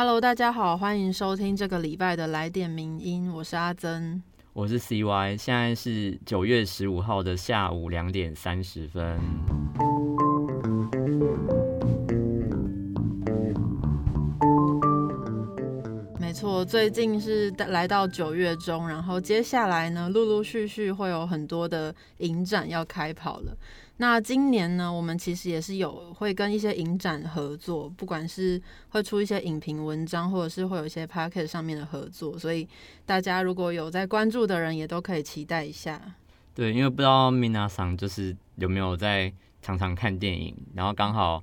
Hello，大家好，欢迎收听这个礼拜的来点名音，我是阿珍，我是 CY，现在是九月十五号的下午两点三十分。没错，最近是来到九月中，然后接下来呢，陆陆续续会有很多的影展要开跑了。那今年呢，我们其实也是有会跟一些影展合作，不管是会出一些影评文章，或者是会有一些 p a c k e t 上面的合作，所以大家如果有在关注的人，也都可以期待一下。对，因为不知道 Mina 桑就是有没有在常常看电影，然后刚好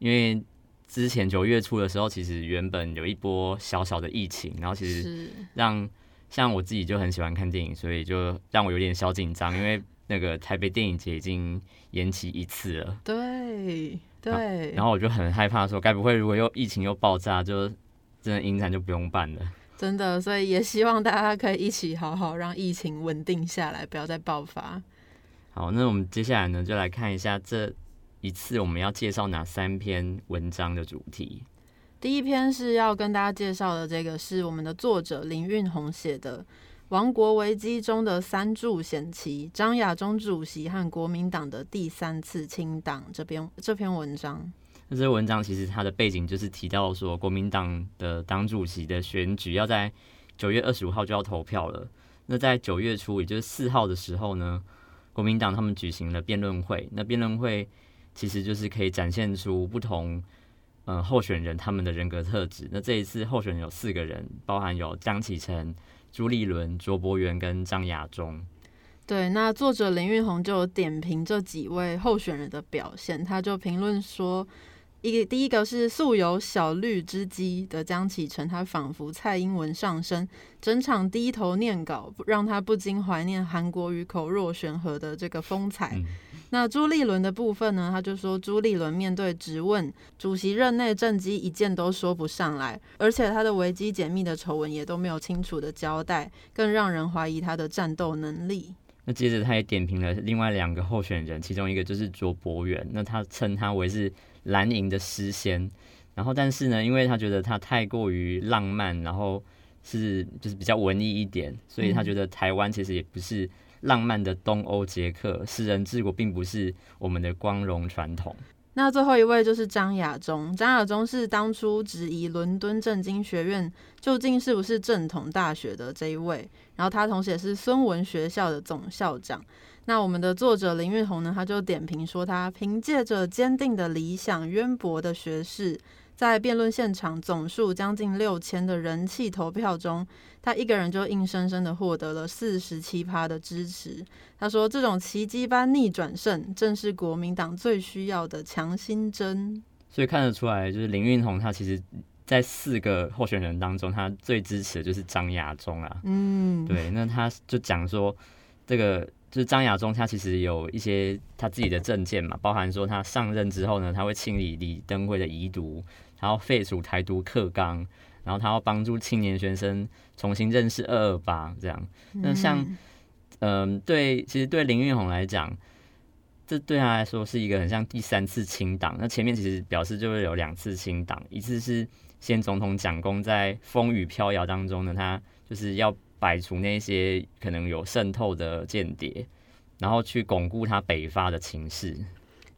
因为之前九月初的时候，其实原本有一波小小的疫情，然后其实让像我自己就很喜欢看电影，所以就让我有点小紧张，因为。那个台北电影节已经延期一次了，对对，然后我就很害怕，说该不会如果又疫情又爆炸，就真的影展就不用办了。真的，所以也希望大家可以一起好好让疫情稳定下来，不要再爆发。好，那我们接下来呢，就来看一下这一次我们要介绍哪三篇文章的主题。第一篇是要跟大家介绍的，这个是我们的作者林运红写的。王国危机中的三柱险棋，张亚中主席和国民党的第三次清党这篇这篇文章。那这文章其实它的背景就是提到说，国民党的党主席的选举要在九月二十五号就要投票了。那在九月初，也就是四号的时候呢，国民党他们举行了辩论会。那辩论会其实就是可以展现出不同呃候选人他们的人格特质。那这一次候选人有四个人，包含有江启臣。朱立伦、卓博源跟张亚中，对，那作者林运宏就点评这几位候选人的表现，他就评论说，一第一个是素有小绿之基的江启臣，他仿佛蔡英文上身，整场低头念稿，让他不禁怀念韩国与口若悬河的这个风采。那朱立伦的部分呢？他就说，朱立伦面对质问，主席任内政绩一件都说不上来，而且他的危机解密的丑闻也都没有清楚的交代，更让人怀疑他的战斗能力。那接着他也点评了另外两个候选人，其中一个就是卓博远，那他称他为是蓝营的诗仙，然后但是呢，因为他觉得他太过于浪漫，然后是就是比较文艺一点，所以他觉得台湾其实也不是。浪漫的东欧捷克，世人治国并不是我们的光荣传统。那最后一位就是张亚中，张亚中是当初质疑伦敦政经学院究竟是不是正统大学的这一位，然后他同时也是孙文学校的总校长。那我们的作者林玉红呢，他就点评说，他凭借着坚定的理想、渊博的学识。在辩论现场总数将近六千的人气投票中，他一个人就硬生生的获得了四十七趴的支持。他说：“这种奇迹般逆转胜，正是国民党最需要的强心针。”所以看得出来，就是林运宏他其实，在四个候选人当中，他最支持的就是张亚中啊。嗯，对。那他就讲说，这个就是张亚中，他其实有一些他自己的政见嘛，包含说他上任之后呢，他会清理李登辉的遗毒。然后废除台独课纲，然后他要帮助青年学生重新认识二二八，这样。那像，嗯，对，其实对林运宏来讲，这对他来说是一个很像第三次清党。那前面其实表示就是有两次清党，一次是先总统蒋公在风雨飘摇当中呢，他就是要摆除那些可能有渗透的间谍，然后去巩固他北伐的情势。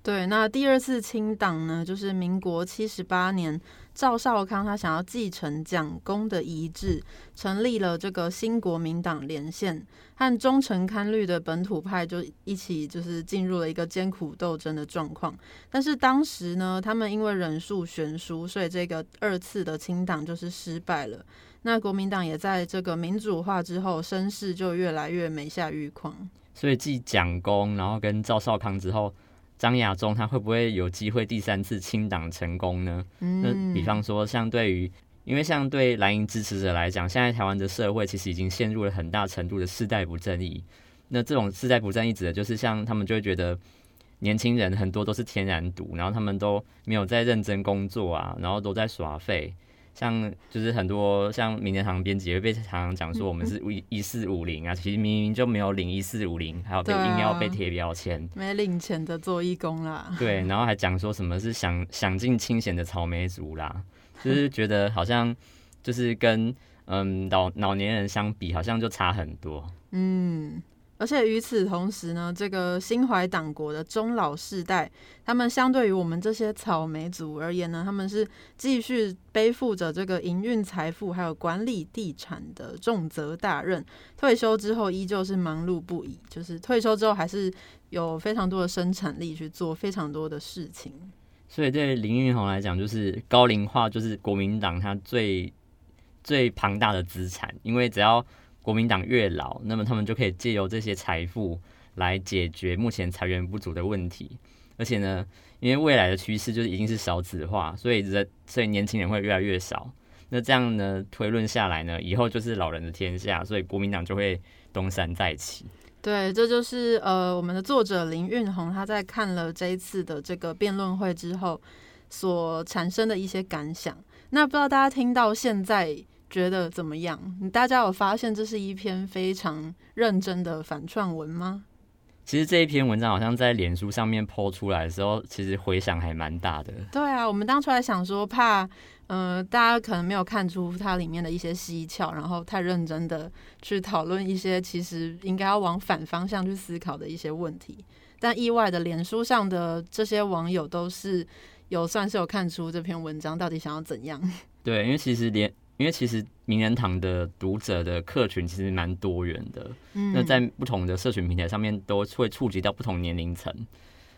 对，那第二次清党呢，就是民国七十八年，赵少康他想要继承蒋公的遗志，成立了这个新国民党连线，和忠诚堪虑的本土派就一起就是进入了一个艰苦斗争的状况。但是当时呢，他们因为人数悬殊，所以这个二次的清党就是失败了。那国民党也在这个民主化之后，声势就越来越没下愈况。所以继蒋公，然后跟赵少康之后。张亚中他会不会有机会第三次清党成功呢？那比方说，像对于，因为像对蓝营支持者来讲，现在台湾的社会其实已经陷入了很大程度的世代不正义。那这种世代不正义指的就是像他们就会觉得年轻人很多都是天然毒，然后他们都没有在认真工作啊，然后都在耍废。像就是很多像明年堂编辑会被常常讲说我们是一一四五零啊，其实明明就没有领一四五零，还有被硬要被贴标签，没领钱的做义工啦。对，然后还讲说什么是享享尽清闲的草莓族啦。就是觉得好像就是跟嗯老老年人相比，好像就差很多。嗯。而且与此同时呢，这个心怀党国的中老世代，他们相对于我们这些草莓族而言呢，他们是继续背负着这个营运财富还有管理地产的重责大任。退休之后依旧是忙碌不已，就是退休之后还是有非常多的生产力去做非常多的事情。所以对林运宏来讲，就是高龄化就是国民党他最最庞大的资产，因为只要国民党越老，那么他们就可以借由这些财富来解决目前财源不足的问题。而且呢，因为未来的趋势就是已经是少子化，所以人所以年轻人会越来越少。那这样呢，推论下来呢，以后就是老人的天下，所以国民党就会东山再起。对，这就是呃，我们的作者林运宏他在看了这一次的这个辩论会之后所产生的一些感想。那不知道大家听到现在。觉得怎么样？大家有发现这是一篇非常认真的反串文吗？其实这一篇文章好像在脸书上面抛出来的时候，其实回响还蛮大的。对啊，我们当初还想说，怕呃大家可能没有看出它里面的一些蹊跷，然后太认真的去讨论一些其实应该要往反方向去思考的一些问题。但意外的，脸书上的这些网友都是有算是有看出这篇文章到底想要怎样。对，因为其实连。因为其实名人堂的读者的客群其实蛮多元的，那在不同的社群平台上面都会触及到不同年龄层。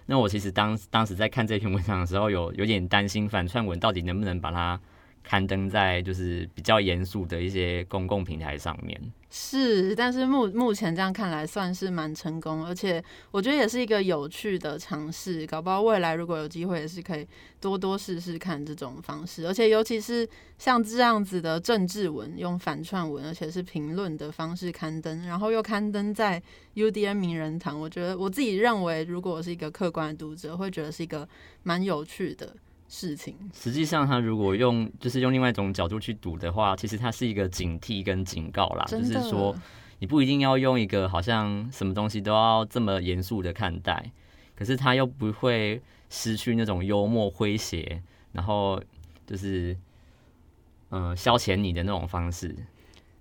那我其实当当时在看这篇文章的时候，有有点担心反串文到底能不能把它。刊登在就是比较严肃的一些公共平台上面，是，但是目目前这样看来算是蛮成功，而且我觉得也是一个有趣的尝试，搞不好未来如果有机会也是可以多多试试看这种方式，而且尤其是像这样子的政治文，用反串文，而且是评论的方式刊登，然后又刊登在 UDN 名人堂，我觉得我自己认为，如果我是一个客观的读者，会觉得是一个蛮有趣的。事情实际上，他如果用就是用另外一种角度去读的话，其实它是一个警惕跟警告啦。就是说，你不一定要用一个好像什么东西都要这么严肃的看待，可是他又不会失去那种幽默诙谐，然后就是嗯消遣你的那种方式。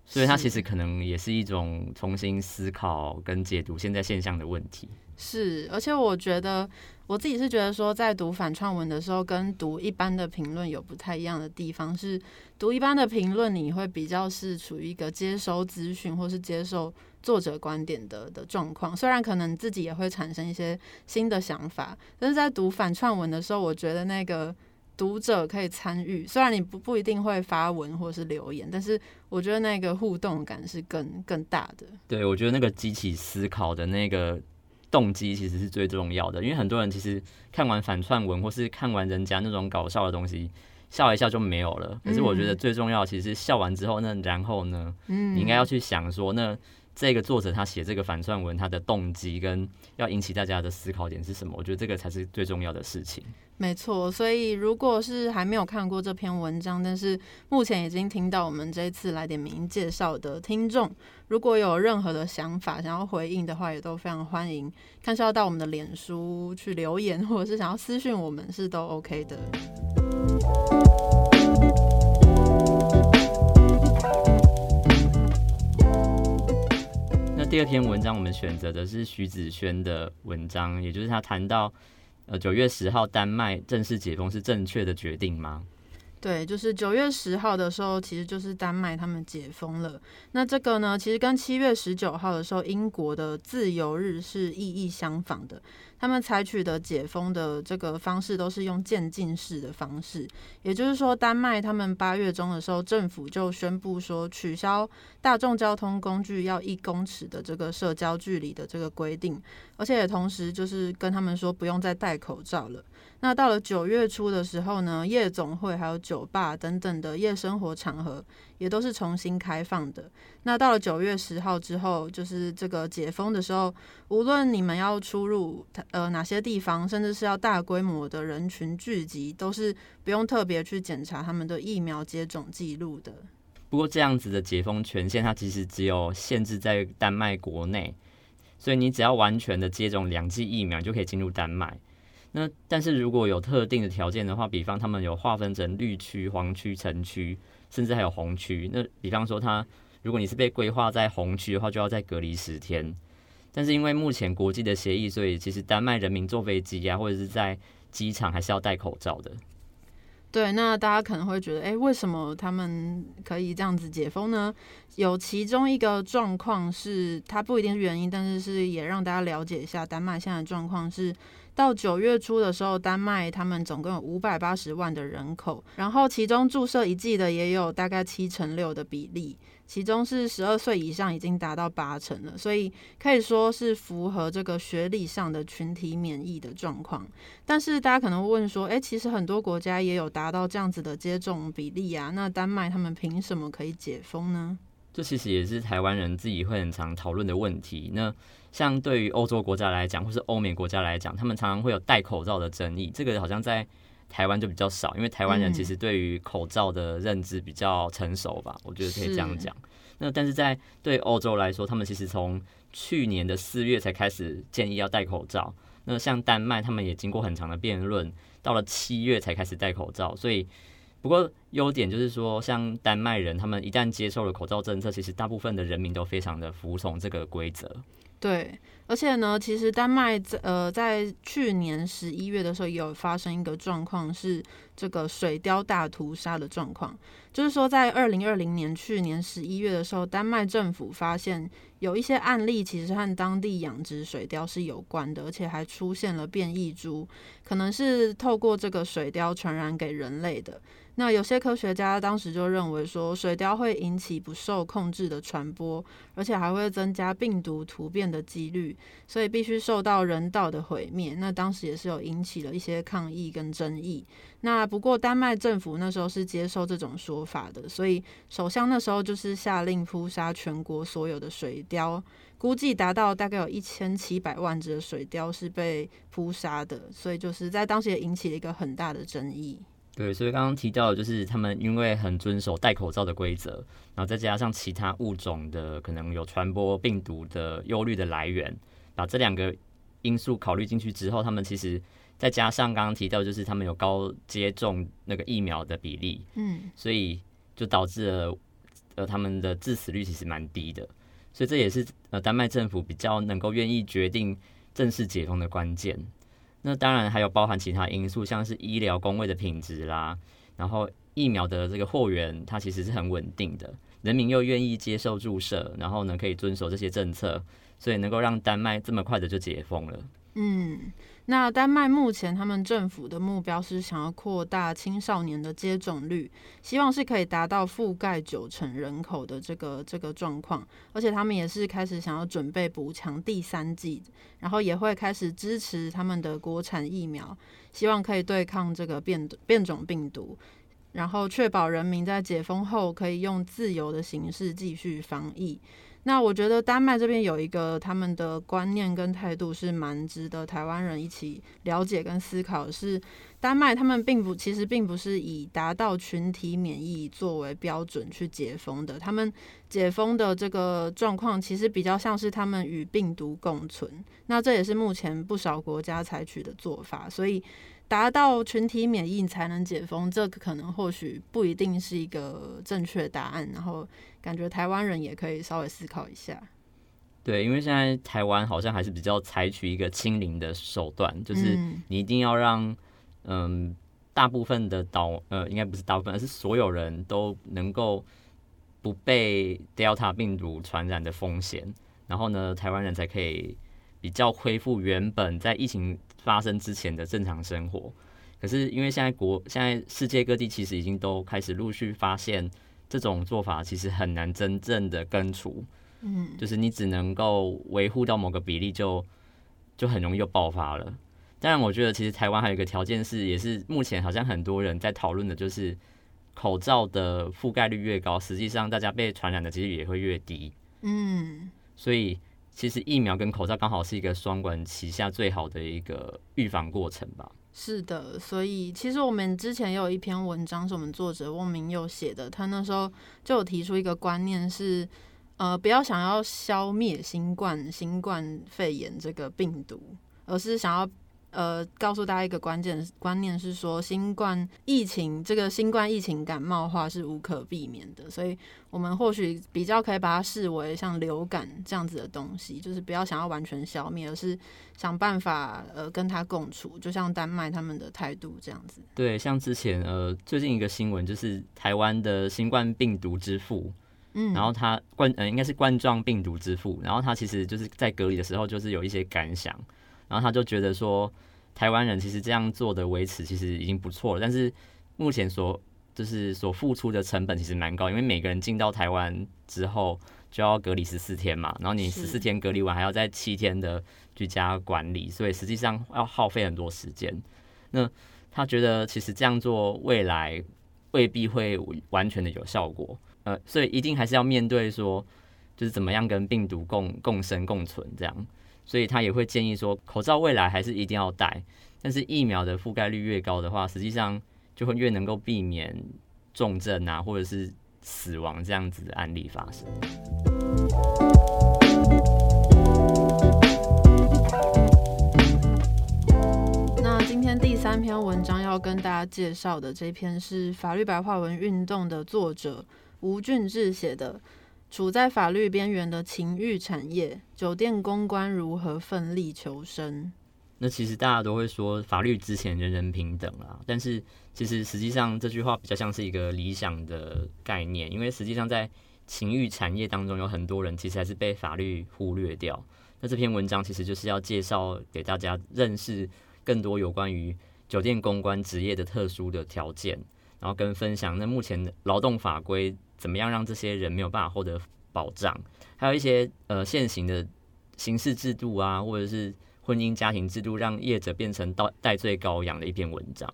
所以，它其实可能也是一种重新思考跟解读现在现象的问题。是，而且我觉得我自己是觉得说，在读反串文的时候，跟读一般的评论有不太一样的地方。是读一般的评论，你会比较是处于一个接收资讯或是接受作者观点的的状况。虽然可能自己也会产生一些新的想法，但是在读反串文的时候，我觉得那个读者可以参与。虽然你不不一定会发文或是留言，但是我觉得那个互动感是更更大的。对，我觉得那个激起思考的那个。动机其实是最重要的，因为很多人其实看完反串文或是看完人家那种搞笑的东西，笑一笑就没有了。可是我觉得最重要，其实笑完之后，那然后呢，你应该要去想说，那这个作者他写这个反串文，他的动机跟要引起大家的思考点是什么？我觉得这个才是最重要的事情。没错，所以如果是还没有看过这篇文章，但是目前已经听到我们这一次来点名介绍的听众，如果有任何的想法想要回应的话，也都非常欢迎，看是要到我们的脸书去留言，或者是想要私讯我们，是都 OK 的。第二篇文章，我们选择的是徐子轩的文章，也就是他谈到。呃，九月十号丹麦正式解封是正确的决定吗？对，就是九月十号的时候，其实就是丹麦他们解封了。那这个呢，其实跟七月十九号的时候英国的自由日是意义相仿的。他们采取的解封的这个方式都是用渐进式的方式，也就是说，丹麦他们八月中的时候，政府就宣布说取消大众交通工具要一公尺的这个社交距离的这个规定，而且也同时就是跟他们说不用再戴口罩了。那到了九月初的时候呢，夜总会还有酒吧等等的夜生活场合也都是重新开放的。那到了九月十号之后，就是这个解封的时候，无论你们要出入呃哪些地方，甚至是要大规模的人群聚集，都是不用特别去检查他们的疫苗接种记录的。不过这样子的解封权限，它其实只有限制在丹麦国内，所以你只要完全的接种两剂疫苗，就可以进入丹麦。那但是如果有特定的条件的话，比方他们有划分成绿区、黄区、橙区，甚至还有红区。那比方说他，如果你是被规划在红区的话，就要再隔离十天。但是因为目前国际的协议，所以其实丹麦人民坐飞机啊，或者是在机场还是要戴口罩的。对，那大家可能会觉得，哎，为什么他们可以这样子解封呢？有其中一个状况是，它不一定是原因，但是是也让大家了解一下丹麦现在的状况是。到九月初的时候，丹麦他们总共有五百八十万的人口，然后其中注射一剂的也有大概七成六的比例，其中是十二岁以上已经达到八成了，所以可以说是符合这个学历上的群体免疫的状况。但是大家可能会问说，诶，其实很多国家也有达到这样子的接种比例啊，那丹麦他们凭什么可以解封呢？这其实也是台湾人自己会很常讨论的问题。那像对于欧洲国家来讲，或是欧美国家来讲，他们常常会有戴口罩的争议。这个好像在台湾就比较少，因为台湾人其实对于口罩的认知比较成熟吧，我觉得可以这样讲。那但是在对欧洲来说，他们其实从去年的四月才开始建议要戴口罩。那像丹麦，他们也经过很长的辩论，到了七月才开始戴口罩。所以，不过优点就是说，像丹麦人，他们一旦接受了口罩政策，其实大部分的人民都非常的服从这个规则。对，而且呢，其实丹麦在呃在去年十一月的时候，也有发生一个状况，是这个水貂大屠杀的状况。就是说，在二零二零年去年十一月的时候，丹麦政府发现有一些案例，其实和当地养殖水貂是有关的，而且还出现了变异株，可能是透过这个水貂传染给人类的。那有些科学家当时就认为说，水貂会引起不受控制的传播，而且还会增加病毒突变的几率，所以必须受到人道的毁灭。那当时也是有引起了一些抗议跟争议。那不过丹麦政府那时候是接受这种说法的，所以首相那时候就是下令扑杀全国所有的水貂，估计达到大概有一千七百万只的水貂是被扑杀的，所以就是在当时也引起了一个很大的争议。对，所以刚刚提到的就是他们因为很遵守戴口罩的规则，然后再加上其他物种的可能有传播病毒的忧虑的来源，把这两个因素考虑进去之后，他们其实再加上刚刚提到就是他们有高接种那个疫苗的比例，嗯，所以就导致了呃他们的致死率其实蛮低的，所以这也是呃丹麦政府比较能够愿意决定正式解封的关键。那当然还有包含其他因素，像是医疗工位的品质啦，然后疫苗的这个货源，它其实是很稳定的，人民又愿意接受注射，然后呢可以遵守这些政策，所以能够让丹麦这么快的就解封了。嗯。那丹麦目前他们政府的目标是想要扩大青少年的接种率，希望是可以达到覆盖九成人口的这个这个状况，而且他们也是开始想要准备补强第三季，然后也会开始支持他们的国产疫苗，希望可以对抗这个变变种病毒，然后确保人民在解封后可以用自由的形式继续防疫。那我觉得丹麦这边有一个他们的观念跟态度是蛮值得台湾人一起了解跟思考。是丹麦他们并不其实并不是以达到群体免疫作为标准去解封的，他们解封的这个状况其实比较像是他们与病毒共存。那这也是目前不少国家采取的做法，所以。达到群体免疫才能解封，这可能或许不一定是一个正确答案。然后感觉台湾人也可以稍微思考一下。对，因为现在台湾好像还是比较采取一个清零的手段，就是你一定要让嗯大部分的岛呃应该不是大部分，而是所有人都能够不被 Delta 病毒传染的风险，然后呢台湾人才可以比较恢复原本在疫情。发生之前的正常生活，可是因为现在国现在世界各地其实已经都开始陆续发现这种做法其实很难真正的根除，嗯，就是你只能够维护到某个比例就就很容易就爆发了。当然，我觉得其实台湾还有一个条件是，也是目前好像很多人在讨论的，就是口罩的覆盖率越高，实际上大家被传染的几率也会越低，嗯，所以。其实疫苗跟口罩刚好是一个双管齐下最好的一个预防过程吧。是的，所以其实我们之前也有一篇文章是我们作者翁明佑写的，他那时候就有提出一个观念是，呃，不要想要消灭新冠、新冠肺炎这个病毒，而是想要呃，告诉大家一个关键观念是说，新冠疫情这个新冠疫情感冒化是无可避免的，所以我们或许比较可以把它视为像流感这样子的东西，就是不要想要完全消灭，而是想办法呃跟它共处，就像丹麦他们的态度这样子。对，像之前呃最近一个新闻就是台湾的新冠病毒之父，嗯，然后他冠呃应该是冠状病毒之父，然后他其实就是在隔离的时候就是有一些感想。然后他就觉得说，台湾人其实这样做的维持其实已经不错了，但是目前所就是所付出的成本其实蛮高，因为每个人进到台湾之后就要隔离十四天嘛，然后你十四天隔离完还要在七天的居家管理，所以实际上要耗费很多时间。那他觉得其实这样做未来未必会完全的有效果，呃，所以一定还是要面对说，就是怎么样跟病毒共共生共存这样。所以他也会建议说，口罩未来还是一定要戴，但是疫苗的覆盖率越高的话，实际上就会越能够避免重症啊，或者是死亡这样子的案例发生。那今天第三篇文章要跟大家介绍的这篇是法律白话文运动的作者吴俊志写的。处在法律边缘的情欲产业，酒店公关如何奋力求生？那其实大家都会说法律之前人人平等啊，但是其实实际上这句话比较像是一个理想的概念，因为实际上在情欲产业当中有很多人其实还是被法律忽略掉。那这篇文章其实就是要介绍给大家认识更多有关于酒店公关职业的特殊的条件，然后跟分享那目前的劳动法规。怎么样让这些人没有办法获得保障？还有一些呃现行的刑事制度啊，或者是婚姻家庭制度，让业者变成到戴罪羔羊的一篇文章。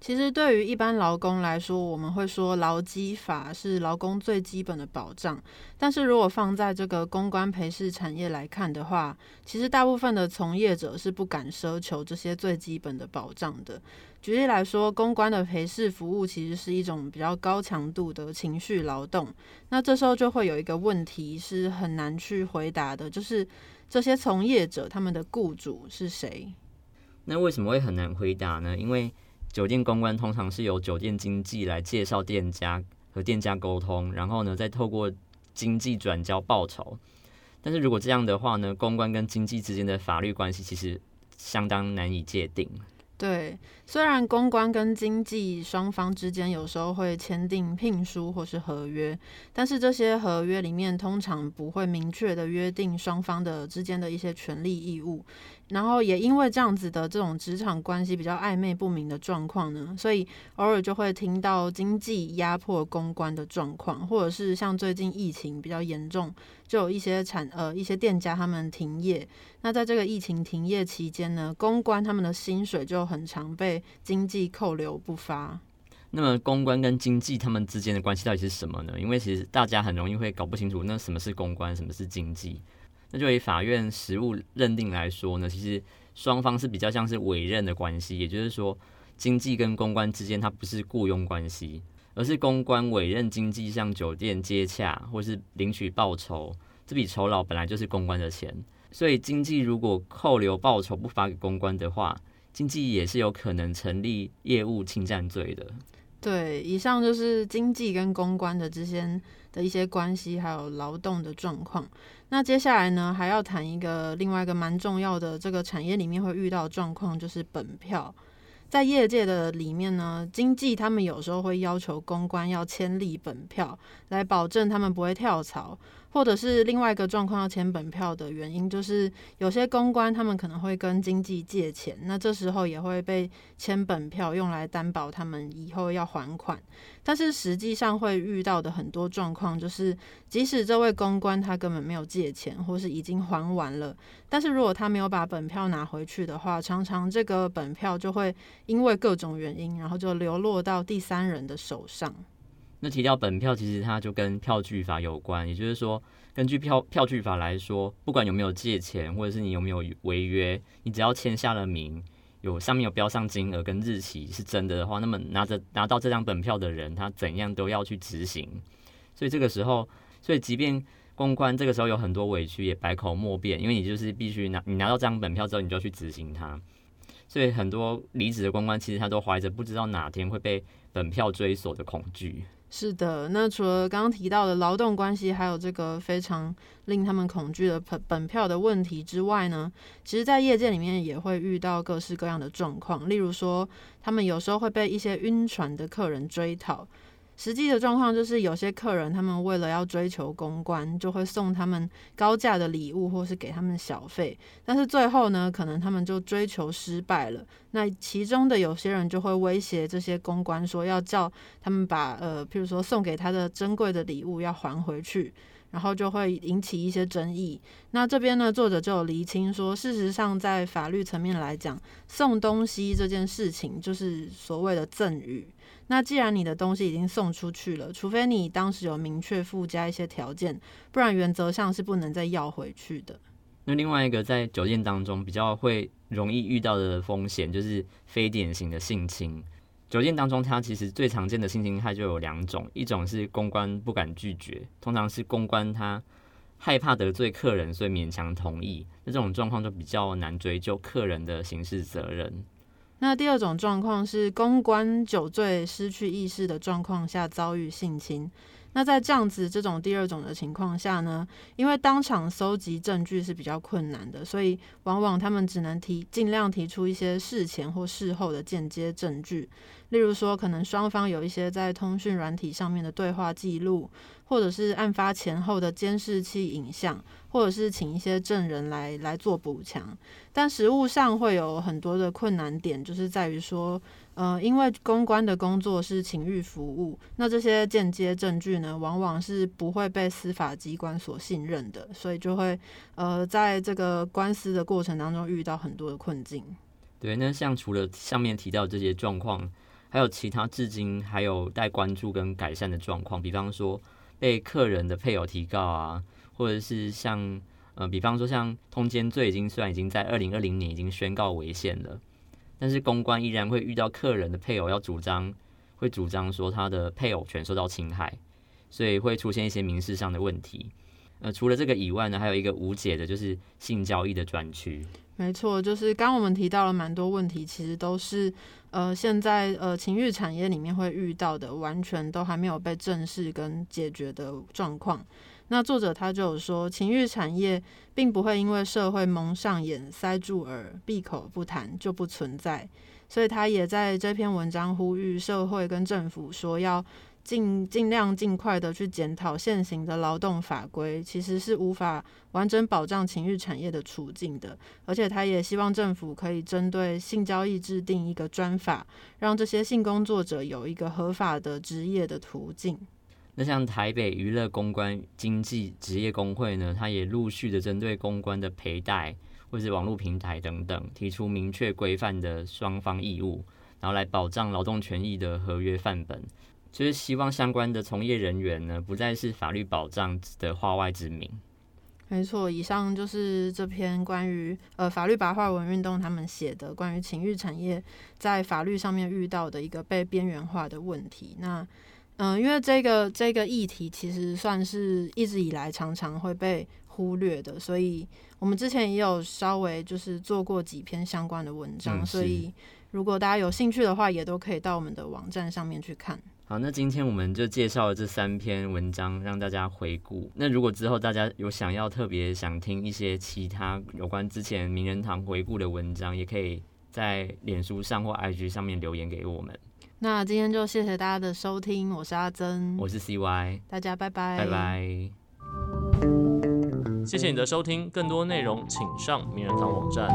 其实对于一般劳工来说，我们会说劳基法是劳工最基本的保障。但是如果放在这个公关陪侍产业来看的话，其实大部分的从业者是不敢奢求这些最基本的保障的。举例来说，公关的陪侍服务其实是一种比较高强度的情绪劳动。那这时候就会有一个问题是很难去回答的，就是这些从业者他们的雇主是谁？那为什么会很难回答呢？因为酒店公关通常是由酒店经纪来介绍店家和店家沟通，然后呢再透过经济转交报酬。但是如果这样的话呢，公关跟经济之间的法律关系其实相当难以界定。对，虽然公关跟经济双方之间有时候会签订聘书或是合约，但是这些合约里面通常不会明确的约定双方的之间的一些权利义务。然后也因为这样子的这种职场关系比较暧昧不明的状况呢，所以偶尔就会听到经济压迫公关的状况，或者是像最近疫情比较严重，就有一些产呃一些店家他们停业。那在这个疫情停业期间呢，公关他们的薪水就很常被经济扣留不发。那么公关跟经济他们之间的关系到底是什么呢？因为其实大家很容易会搞不清楚，那什么是公关，什么是经济。那就以法院实务认定来说呢，其实双方是比较像是委任的关系，也就是说，经济跟公关之间它不是雇佣关系，而是公关委任经济向酒店接洽或是领取报酬，这笔酬劳本来就是公关的钱，所以经济如果扣留报酬不发给公关的话，经济也是有可能成立业务侵占罪的。对，以上就是经济跟公关的之间的一些关系，还有劳动的状况。那接下来呢，还要谈一个另外一个蛮重要的这个产业里面会遇到状况，就是本票。在业界的里面呢，经济他们有时候会要求公关要签立本票，来保证他们不会跳槽。或者是另外一个状况要签本票的原因，就是有些公关他们可能会跟经纪借钱，那这时候也会被签本票用来担保他们以后要还款。但是实际上会遇到的很多状况，就是即使这位公关他根本没有借钱，或是已经还完了，但是如果他没有把本票拿回去的话，常常这个本票就会因为各种原因，然后就流落到第三人的手上。那提到本票，其实它就跟票据法有关，也就是说，根据票票据法来说，不管有没有借钱，或者是你有没有违约，你只要签下了名，有上面有标上金额跟日期是真的的话，那么拿着拿到这张本票的人，他怎样都要去执行。所以这个时候，所以即便公关这个时候有很多委屈，也百口莫辩，因为你就是必须拿你拿到这张本票之后，你就要去执行它。所以很多离职的公关其实他都怀着不知道哪天会被本票追索的恐惧。是的，那除了刚刚提到的劳动关系，还有这个非常令他们恐惧的本本票的问题之外呢，其实，在业界里面也会遇到各式各样的状况，例如说，他们有时候会被一些晕船的客人追讨。实际的状况就是，有些客人他们为了要追求公关，就会送他们高价的礼物，或是给他们小费。但是最后呢，可能他们就追求失败了。那其中的有些人就会威胁这些公关，说要叫他们把呃，譬如说送给他的珍贵的礼物要还回去，然后就会引起一些争议。那这边呢，作者就有厘清说，事实上在法律层面来讲，送东西这件事情就是所谓的赠与。那既然你的东西已经送出去了，除非你当时有明确附加一些条件，不然原则上是不能再要回去的。那另外一个在酒店当中比较会容易遇到的风险，就是非典型的性侵。酒店当中，它其实最常见的性侵害就有两种，一种是公关不敢拒绝，通常是公关他害怕得罪客人，所以勉强同意。那这种状况就比较难追究客人的刑事责任。那第二种状况是公关酒醉失去意识的状况下遭遇性侵。那在这样子这种第二种的情况下呢，因为当场搜集证据是比较困难的，所以往往他们只能提尽量提出一些事前或事后的间接证据。例如说，可能双方有一些在通讯软体上面的对话记录，或者是案发前后的监视器影像，或者是请一些证人来来做补强。但实物上会有很多的困难点，就是在于说，呃，因为公关的工作是情欲服务，那这些间接证据呢，往往是不会被司法机关所信任的，所以就会呃，在这个官司的过程当中遇到很多的困境。对，那像除了上面提到这些状况。还有其他至今还有待关注跟改善的状况，比方说被客人的配偶提告啊，或者是像呃，比方说像通奸罪，已经虽然已经在二零二零年已经宣告违宪了，但是公关依然会遇到客人的配偶要主张，会主张说他的配偶权受到侵害，所以会出现一些民事上的问题。呃，除了这个以外呢，还有一个无解的就是性交易的专区。没错，就是刚我们提到了蛮多问题，其实都是呃现在呃情欲产业里面会遇到的，完全都还没有被正视跟解决的状况。那作者他就有说，情欲产业并不会因为社会蒙上眼、塞住耳、闭口不谈就不存在，所以他也在这篇文章呼吁社会跟政府说要。尽尽量尽快的去检讨现行的劳动法规，其实是无法完整保障情欲产业的处境的。而且，他也希望政府可以针对性交易制定一个专法，让这些性工作者有一个合法的职业的途径。那像台北娱乐公关经济职业工会呢，它也陆续的针对公关的陪带或是网络平台等等，提出明确规范的双方义务，然后来保障劳动权益的合约范本。就是希望相关的从业人员呢，不再是法律保障的化外之名。没错，以上就是这篇关于呃法律白话文运动他们写的关于情欲产业在法律上面遇到的一个被边缘化的问题。那嗯，因为这个这个议题其实算是一直以来常常会被忽略的，所以我们之前也有稍微就是做过几篇相关的文章，所以如果大家有兴趣的话，也都可以到我们的网站上面去看。好，那今天我们就介绍了这三篇文章，让大家回顾。那如果之后大家有想要特别想听一些其他有关之前名人堂回顾的文章，也可以在脸书上或 IG 上面留言给我们。那今天就谢谢大家的收听，我是阿珍，我是 CY，大家拜拜，拜拜。谢谢你的收听，更多内容请上名人堂网站。